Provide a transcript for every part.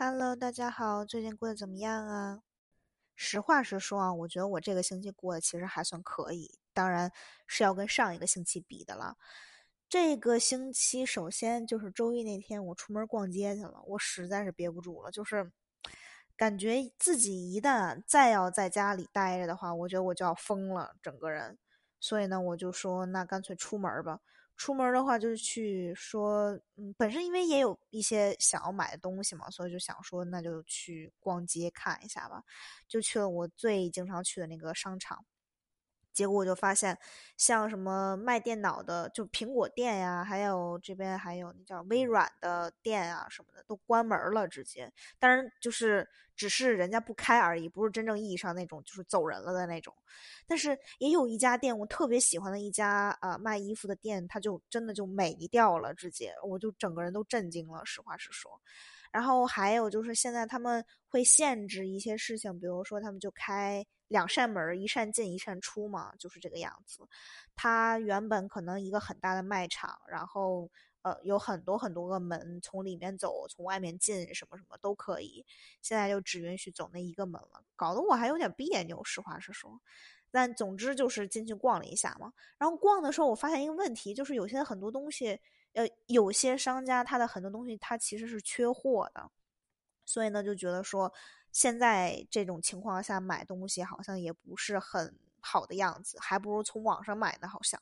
Hello，大家好，最近过得怎么样啊？实话实说啊，我觉得我这个星期过得其实还算可以，当然是要跟上一个星期比的了。这个星期首先就是周一那天，我出门逛街去了，我实在是憋不住了，就是感觉自己一旦再要在家里待着的话，我觉得我就要疯了，整个人。所以呢，我就说那干脆出门吧。出门的话，就是去说，嗯，本身因为也有一些想要买的东西嘛，所以就想说，那就去逛街看一下吧，就去了我最经常去的那个商场。结果我就发现，像什么卖电脑的，就苹果店呀，还有这边还有那叫微软的店啊什么的，都关门了，直接。当然，就是只是人家不开而已，不是真正意义上那种就是走人了的那种。但是也有一家店，我特别喜欢的一家啊卖衣服的店，它就真的就没掉了，直接，我就整个人都震惊了，实话实说。然后还有就是现在他们会限制一些事情，比如说他们就开两扇门，一扇进一扇出嘛，就是这个样子。它原本可能一个很大的卖场，然后呃有很多很多个门，从里面走，从外面进，什么什么都可以。现在就只允许走那一个门了，搞得我还有点别扭，实话实说。但总之就是进去逛了一下嘛。然后逛的时候，我发现一个问题，就是有些很多东西。呃，有些商家他的很多东西他其实是缺货的，所以呢就觉得说现在这种情况下买东西好像也不是很好的样子，还不如从网上买呢。好像，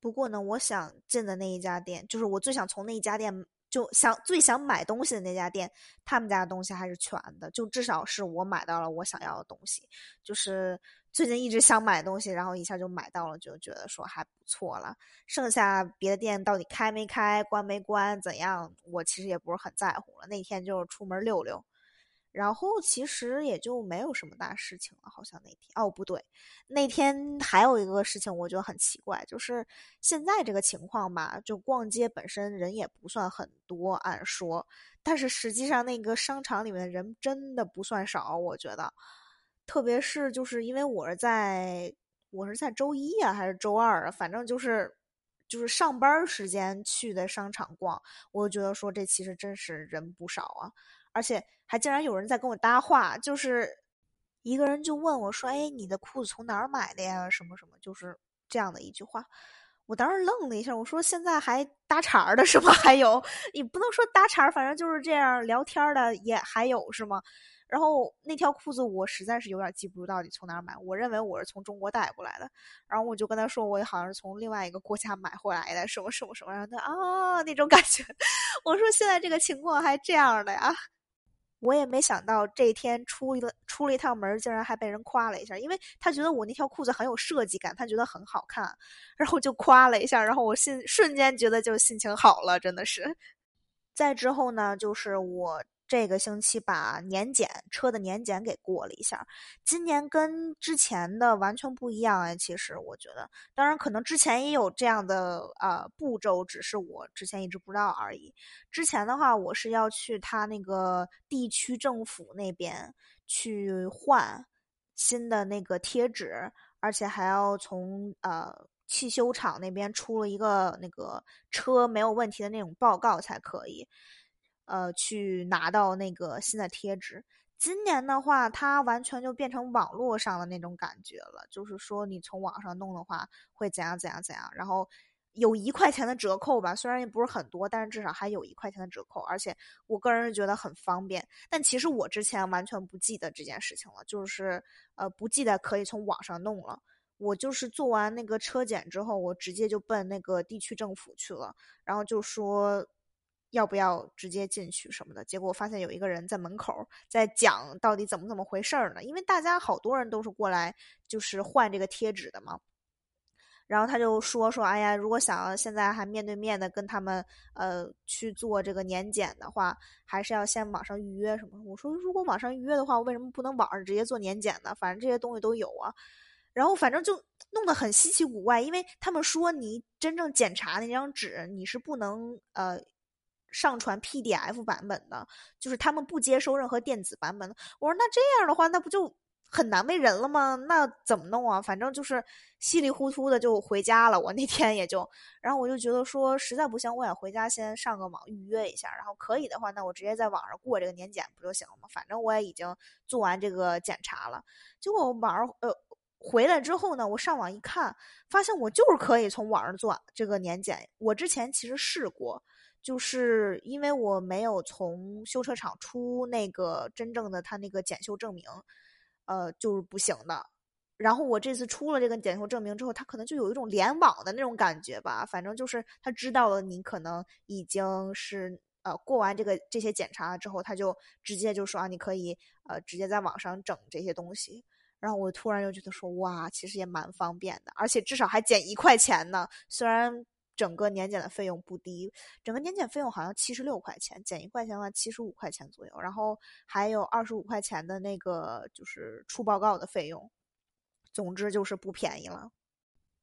不过呢，我想进的那一家店，就是我最想从那一家店就想最想买东西的那家店，他们家的东西还是全的，就至少是我买到了我想要的东西，就是。最近一直想买东西，然后一下就买到了，就觉得说还不错了。剩下别的店到底开没开、关没关、怎样，我其实也不是很在乎了。那天就是出门溜溜，然后其实也就没有什么大事情了。好像那天哦不对，那天还有一个事情，我觉得很奇怪，就是现在这个情况吧，就逛街本身人也不算很多，按说，但是实际上那个商场里面的人真的不算少，我觉得。特别是就是因为我是在我是在周一啊还是周二啊，反正就是就是上班时间去的商场逛，我觉得说这其实真是人不少啊，而且还竟然有人在跟我搭话，就是一个人就问我说：“哎，你的裤子从哪儿买的呀？什么什么？”就是这样的一句话，我当时愣了一下，我说：“现在还搭茬的是吗？还有，你不能说搭茬，反正就是这样聊天的也还有是吗？”然后那条裤子我实在是有点记不住到底从哪儿买，我认为我是从中国带过来的，然后我就跟他说我好像是从另外一个国家买回来的，什么什么什么，然后他啊那种感觉，我说现在这个情况还这样的呀，我也没想到这一天出了出了一趟门，竟然还被人夸了一下，因为他觉得我那条裤子很有设计感，他觉得很好看，然后就夸了一下，然后我心瞬间觉得就心情好了，真的是。再之后呢，就是我。这个星期把年检车的年检给过了一下，今年跟之前的完全不一样哎。其实我觉得，当然可能之前也有这样的呃步骤，只是我之前一直不知道而已。之前的话，我是要去他那个地区政府那边去换新的那个贴纸，而且还要从呃汽修厂那边出了一个那个车没有问题的那种报告才可以。呃，去拿到那个新的贴纸。今年的话，它完全就变成网络上的那种感觉了，就是说你从网上弄的话，会怎样怎样怎样，然后有一块钱的折扣吧，虽然也不是很多，但是至少还有一块钱的折扣，而且我个人是觉得很方便。但其实我之前完全不记得这件事情了，就是呃不记得可以从网上弄了。我就是做完那个车检之后，我直接就奔那个地区政府去了，然后就说。要不要直接进去什么的？结果发现有一个人在门口在讲到底怎么怎么回事儿呢？因为大家好多人都是过来就是换这个贴纸的嘛。然后他就说说，哎呀，如果想要现在还面对面的跟他们呃去做这个年检的话，还是要先网上预约什么。我说如果网上预约的话，为什么不能网上直接做年检呢？反正这些东西都有啊。然后反正就弄得很稀奇古怪，因为他们说你真正检查那张纸你是不能呃。上传 PDF 版本的，就是他们不接收任何电子版本。我说那这样的话，那不就很难为人了吗？那怎么弄啊？反正就是稀里糊涂的就回家了。我那天也就，然后我就觉得说，实在不行，我也回家先上个网预约一下。然后可以的话，那我直接在网上过这个年检不就行了吗？反正我也已经做完这个检查了。结果我网上呃回来之后呢，我上网一看，发现我就是可以从网上做这个年检。我之前其实试过，就是因为我没有从修车厂出那个真正的他那个检修证明。呃，就是不行的。然后我这次出了这个检修证明之后，他可能就有一种联网的那种感觉吧。反正就是他知道了你可能已经是呃过完这个这些检查之后，他就直接就说啊，你可以呃直接在网上整这些东西。然后我突然又觉得说哇，其实也蛮方便的，而且至少还减一块钱呢。虽然。整个年检的费用不低，整个年检费用好像七十六块钱，减一块钱的话七十五块钱左右，然后还有二十五块钱的那个就是出报告的费用，总之就是不便宜了。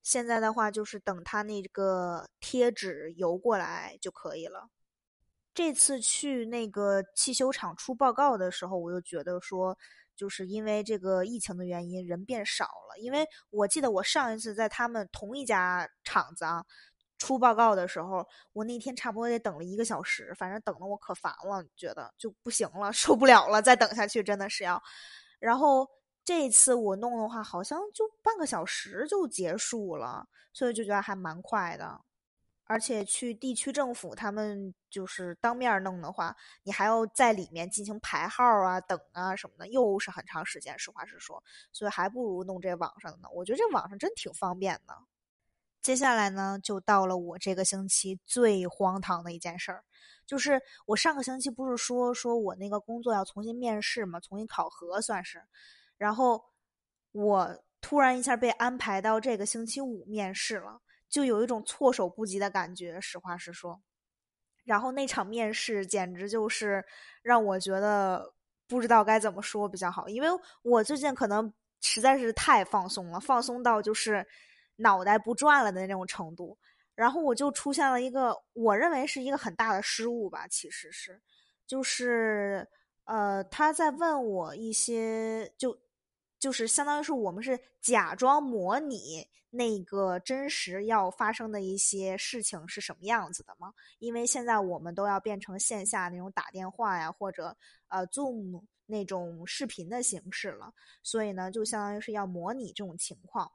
现在的话就是等他那个贴纸邮过来就可以了。这次去那个汽修厂出报告的时候，我就觉得说，就是因为这个疫情的原因，人变少了。因为我记得我上一次在他们同一家厂子啊。出报告的时候，我那天差不多得等了一个小时，反正等的我可烦了，觉得就不行了，受不了了，再等下去真的是要。然后这次我弄的话，好像就半个小时就结束了，所以就觉得还蛮快的。而且去地区政府他们就是当面弄的话，你还要在里面进行排号啊、等啊什么的，又是很长时间。实话实说，所以还不如弄这网上呢。我觉得这网上真挺方便的。接下来呢，就到了我这个星期最荒唐的一件事儿，就是我上个星期不是说说我那个工作要重新面试嘛，重新考核算是，然后我突然一下被安排到这个星期五面试了，就有一种措手不及的感觉，实话实说。然后那场面试简直就是让我觉得不知道该怎么说比较好，因为我最近可能实在是太放松了，放松到就是。脑袋不转了的那种程度，然后我就出现了一个我认为是一个很大的失误吧，其实是，就是呃他在问我一些就就是相当于是我们是假装模拟那个真实要发生的一些事情是什么样子的吗？因为现在我们都要变成线下那种打电话呀或者呃 Zoom 那种视频的形式了，所以呢就相当于是要模拟这种情况。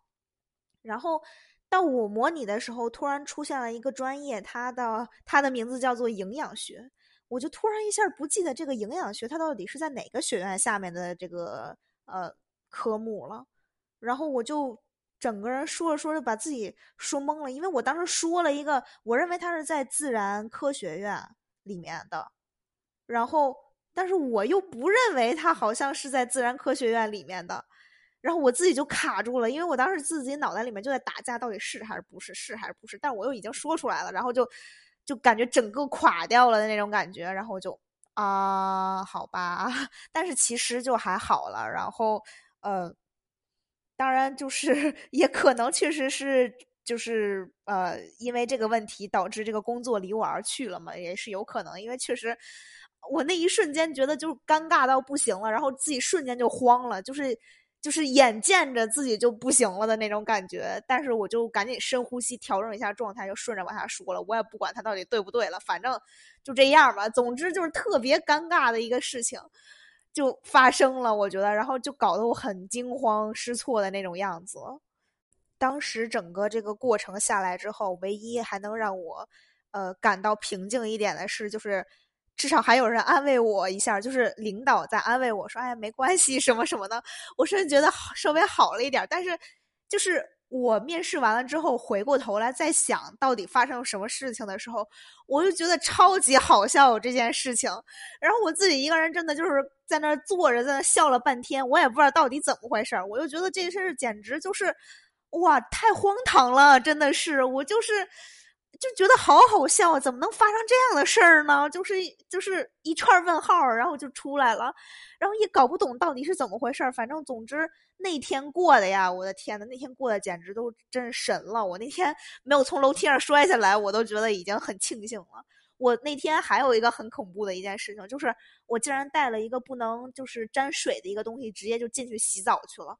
然后到我模拟的时候，突然出现了一个专业，它的它的名字叫做营养学，我就突然一下不记得这个营养学它到底是在哪个学院下面的这个呃科目了。然后我就整个人说着说着把自己说懵了，因为我当时说了一个，我认为它是在自然科学院里面的，然后但是我又不认为它好像是在自然科学院里面的。然后我自己就卡住了，因为我当时自己脑袋里面就在打架，到底是还是不是，是还是不是？但我又已经说出来了，然后就就感觉整个垮掉了的那种感觉，然后就啊，好吧，但是其实就还好了。然后呃，当然就是 也可能确实是就是呃，因为这个问题导致这个工作离我而去了嘛，也是有可能，因为确实我那一瞬间觉得就尴尬到不行了，然后自己瞬间就慌了，就是。就是眼见着自己就不行了的那种感觉，但是我就赶紧深呼吸，调整一下状态，就顺着往下说了。我也不管他到底对不对了，反正就这样吧。总之就是特别尴尬的一个事情就发生了，我觉得，然后就搞得我很惊慌失措的那种样子。当时整个这个过程下来之后，唯一还能让我呃感到平静一点的是，就是。至少还有人安慰我一下，就是领导在安慰我说：“哎，没关系，什么什么的。”我甚至觉得稍微好了一点。但是，就是我面试完了之后，回过头来再想到底发生什么事情的时候，我就觉得超级好笑这件事情。然后我自己一个人真的就是在那坐着，在那笑了半天，我也不知道到底怎么回事我就觉得这事儿简直就是，哇，太荒唐了！真的是，我就是。就觉得好好笑，怎么能发生这样的事儿呢？就是就是一串问号，然后就出来了，然后也搞不懂到底是怎么回事儿。反正总之那天过的呀，我的天呐，那天过的简直都真神了！我那天没有从楼梯上摔下来，我都觉得已经很庆幸了。我那天还有一个很恐怖的一件事情，就是我竟然带了一个不能就是沾水的一个东西，直接就进去洗澡去了。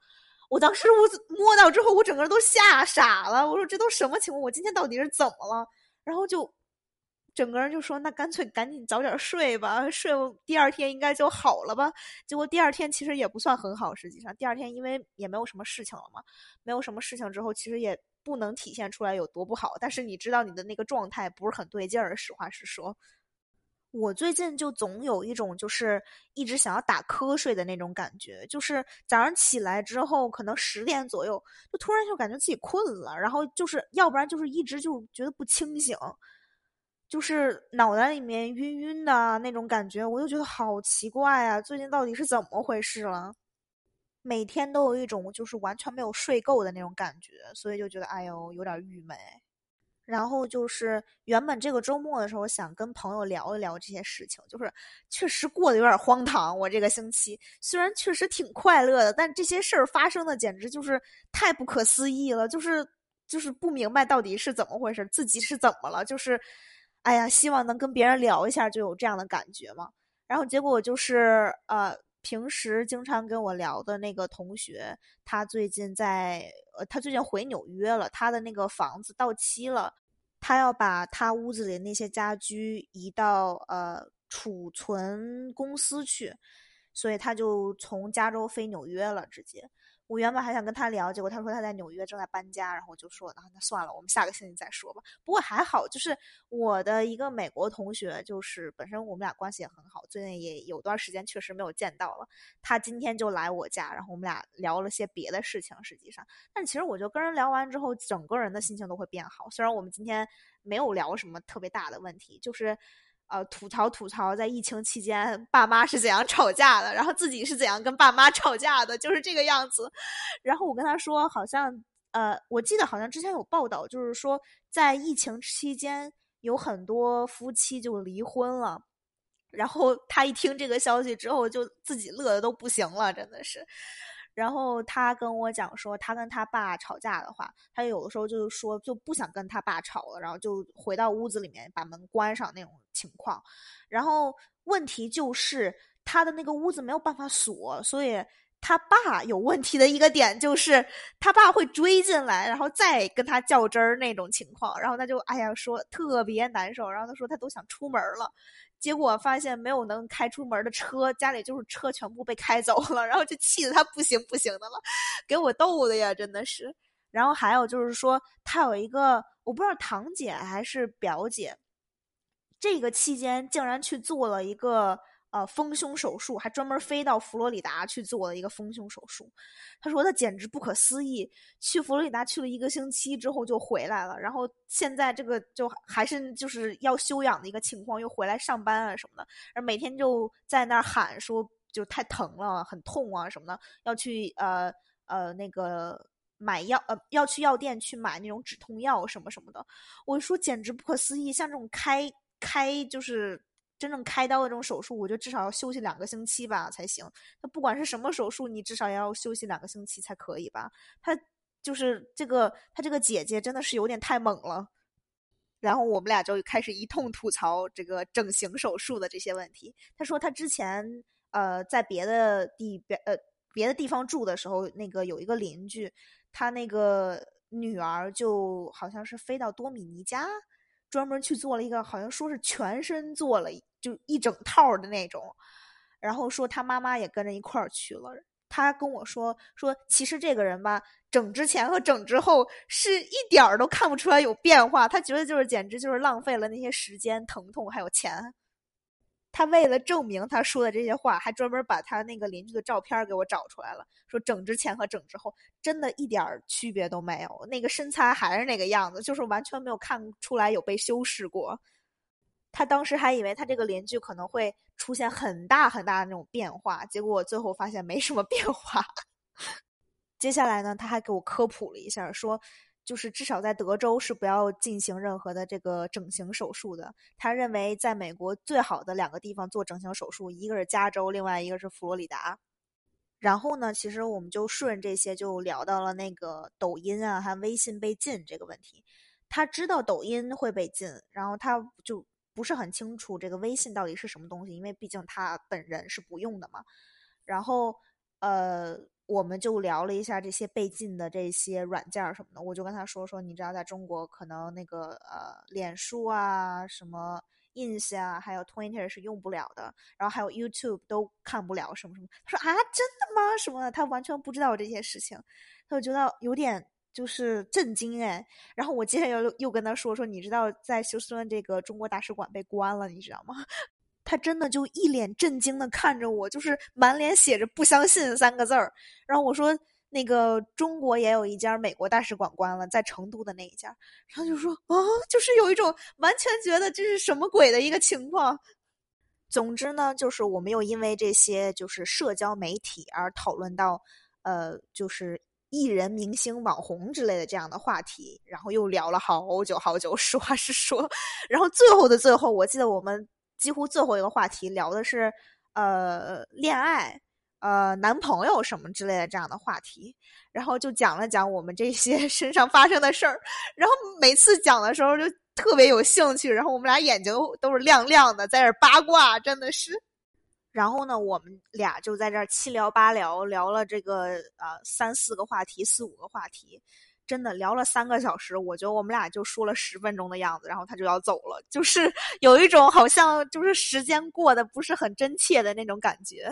我当时我摸到之后，我整个人都吓傻了。我说这都什么情况？我今天到底是怎么了？然后就。整个人就说：“那干脆赶紧早点睡吧，睡第二天应该就好了吧。”结果第二天其实也不算很好，实际上第二天因为也没有什么事情了嘛，没有什么事情之后，其实也不能体现出来有多不好。但是你知道你的那个状态不是很对劲儿，实话实说。我最近就总有一种就是一直想要打瞌睡的那种感觉，就是早上起来之后，可能十点左右，就突然就感觉自己困了，然后就是要不然就是一直就觉得不清醒。就是脑袋里面晕晕的那种感觉，我就觉得好奇怪啊！最近到底是怎么回事了？每天都有一种就是完全没有睡够的那种感觉，所以就觉得哎呦有点郁闷。然后就是原本这个周末的时候想跟朋友聊一聊这些事情，就是确实过得有点荒唐。我这个星期虽然确实挺快乐的，但这些事儿发生的简直就是太不可思议了，就是就是不明白到底是怎么回事，自己是怎么了，就是。哎呀，希望能跟别人聊一下，就有这样的感觉嘛。然后结果就是，呃，平时经常跟我聊的那个同学，他最近在，呃，他最近回纽约了，他的那个房子到期了，他要把他屋子里那些家居移到呃储存公司去，所以他就从加州飞纽约了，直接。我原本还想跟他聊，结果他说他在纽约正在搬家，然后我就说，那那算了，我们下个星期再说吧。不过还好，就是我的一个美国同学，就是本身我们俩关系也很好，最近也有段时间确实没有见到了。他今天就来我家，然后我们俩聊了些别的事情。实际上，但其实我就跟人聊完之后，整个人的心情都会变好。虽然我们今天没有聊什么特别大的问题，就是。呃，吐槽吐槽，在疫情期间，爸妈是怎样吵架的，然后自己是怎样跟爸妈吵架的，就是这个样子。然后我跟他说，好像呃，我记得好像之前有报道，就是说在疫情期间有很多夫妻就离婚了。然后他一听这个消息之后，就自己乐的都不行了，真的是。然后他跟我讲说，他跟他爸吵架的话，他有的时候就是说就不想跟他爸吵了，然后就回到屋子里面把门关上那种情况。然后问题就是他的那个屋子没有办法锁，所以他爸有问题的一个点就是他爸会追进来，然后再跟他较真儿那种情况。然后他就哎呀说特别难受，然后他说他都想出门了。结果发现没有能开出门的车，家里就是车全部被开走了，然后就气得他不行不行的了，给我逗的呀，真的是。然后还有就是说，他有一个我不知道堂姐还是表姐，这个期间竟然去做了一个。呃，丰胸手术还专门飞到佛罗里达去做了一个丰胸手术。他说他简直不可思议，去佛罗里达去了一个星期之后就回来了，然后现在这个就还是就是要休养的一个情况，又回来上班啊什么的，而每天就在那儿喊说就太疼了，很痛啊什么的，要去呃呃那个买药呃要去药店去买那种止痛药什么什么的。我说简直不可思议，像这种开开就是。真正开刀的这种手术，我觉得至少要休息两个星期吧才行。那不管是什么手术，你至少要休息两个星期才可以吧？他就是这个，他这个姐姐真的是有点太猛了。然后我们俩就开始一通吐槽这个整形手术的这些问题。他说他之前呃在别的地别呃别的地方住的时候，那个有一个邻居，他那个女儿就好像是飞到多米尼加。专门去做了一个，好像说是全身做了，就一整套的那种，然后说他妈妈也跟着一块儿去了。他跟我说说，其实这个人吧，整之前和整之后是一点儿都看不出来有变化。他觉得就是简直就是浪费了那些时间、疼痛还有钱。他为了证明他说的这些话，还专门把他那个邻居的照片给我找出来了，说整之前和整之后真的一点儿区别都没有，那个身材还是那个样子，就是完全没有看出来有被修饰过。他当时还以为他这个邻居可能会出现很大很大的那种变化，结果最后发现没什么变化。接下来呢，他还给我科普了一下，说。就是至少在德州是不要进行任何的这个整形手术的。他认为在美国最好的两个地方做整形手术，一个是加州，另外一个是佛罗里达。然后呢，其实我们就顺这些就聊到了那个抖音啊，还微信被禁这个问题。他知道抖音会被禁，然后他就不是很清楚这个微信到底是什么东西，因为毕竟他本人是不用的嘛。然后，呃，我们就聊了一下这些被禁的这些软件什么的。我就跟他说说，你知道，在中国可能那个呃，脸书啊，什么 ins 啊，还有 Twitter 是用不了的，然后还有 YouTube 都看不了什么什么。他说啊，真的吗？什么？他完全不知道这些事情，他就觉得有点。就是震惊哎，然后我接着又又跟他说说，你知道在休斯顿这个中国大使馆被关了，你知道吗？他真的就一脸震惊的看着我，就是满脸写着不相信三个字儿。然后我说那个中国也有一家美国大使馆关了，在成都的那一家。然后就说啊，就是有一种完全觉得这是什么鬼的一个情况。总之呢，就是我们又因为这些就是社交媒体而讨论到，呃，就是。艺人、明星、网红之类的这样的话题，然后又聊了好久好久。实话实说，然后最后的最后，我记得我们几乎最后一个话题聊的是呃恋爱、呃男朋友什么之类的这样的话题，然后就讲了讲我们这些 身上发生的事儿。然后每次讲的时候就特别有兴趣，然后我们俩眼睛都是亮亮的，在这八卦，真的是。然后呢，我们俩就在这儿七聊八聊，聊了这个呃三四个话题，四五个话题，真的聊了三个小时。我觉得我们俩就说了十分钟的样子，然后他就要走了，就是有一种好像就是时间过得不是很真切的那种感觉。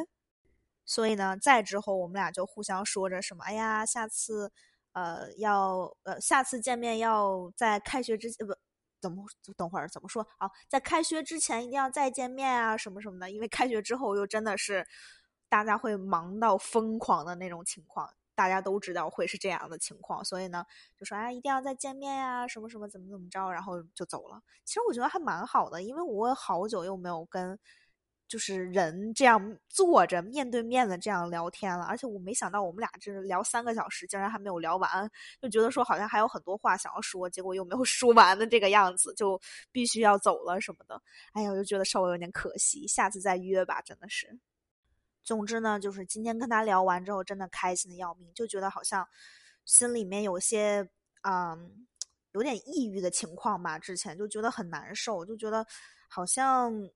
所以呢，再之后我们俩就互相说着什么，哎呀，下次呃要呃下次见面要在开学之前不。怎么等会儿怎么说啊？在开学之前一定要再见面啊，什么什么的。因为开学之后又真的是大家会忙到疯狂的那种情况，大家都知道会是这样的情况，所以呢，就说啊，一定要再见面呀，什么什么怎么怎么着，然后就走了。其实我觉得还蛮好的，因为我好久又没有跟。就是人这样坐着面对面的这样聊天了，而且我没想到我们俩这聊三个小时，竟然还没有聊完，就觉得说好像还有很多话想要说，结果又没有 说完的这个样子，就必须要走了什么的。哎呀，我就觉得稍微有点可惜，下次再约吧，真的是。总之呢，就是今天跟他聊完之后，真的开心的要命，就觉得好像心里面有些嗯有点抑郁的情况吧，之前就觉得很难受，就觉得好像。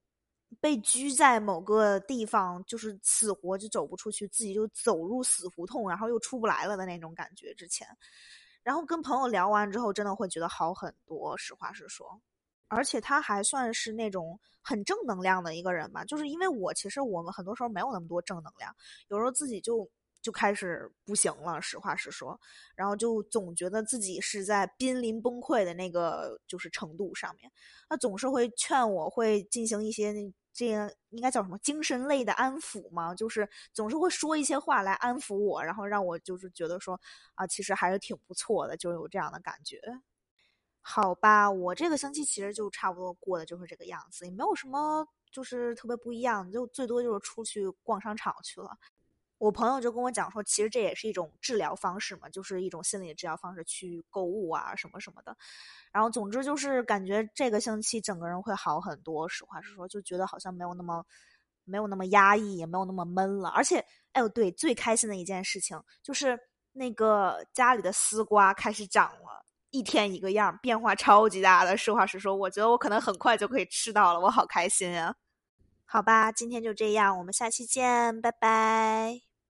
被拘在某个地方，就是死活就走不出去，自己就走入死胡同，然后又出不来了的那种感觉。之前，然后跟朋友聊完之后，真的会觉得好很多。实话实说，而且他还算是那种很正能量的一个人吧。就是因为我其实我们很多时候没有那么多正能量，有时候自己就就开始不行了。实话实说，然后就总觉得自己是在濒临崩溃的那个就是程度上面。他总是会劝我，会进行一些那。这应该叫什么精神类的安抚嘛？就是总是会说一些话来安抚我，然后让我就是觉得说啊，其实还是挺不错的，就有这样的感觉。好吧，我这个星期其实就差不多过的就是这个样子，也没有什么就是特别不一样，就最多就是出去逛商场去了。我朋友就跟我讲说，其实这也是一种治疗方式嘛，就是一种心理治疗方式，去购物啊什么什么的。然后总之就是感觉这个星期整个人会好很多。实话实说，就觉得好像没有那么没有那么压抑，也没有那么闷了。而且，哎呦，对，最开心的一件事情就是那个家里的丝瓜开始长了，一天一个样，变化超级大的。实话实说，我觉得我可能很快就可以吃到了，我好开心啊！好吧，今天就这样，我们下期见，拜拜。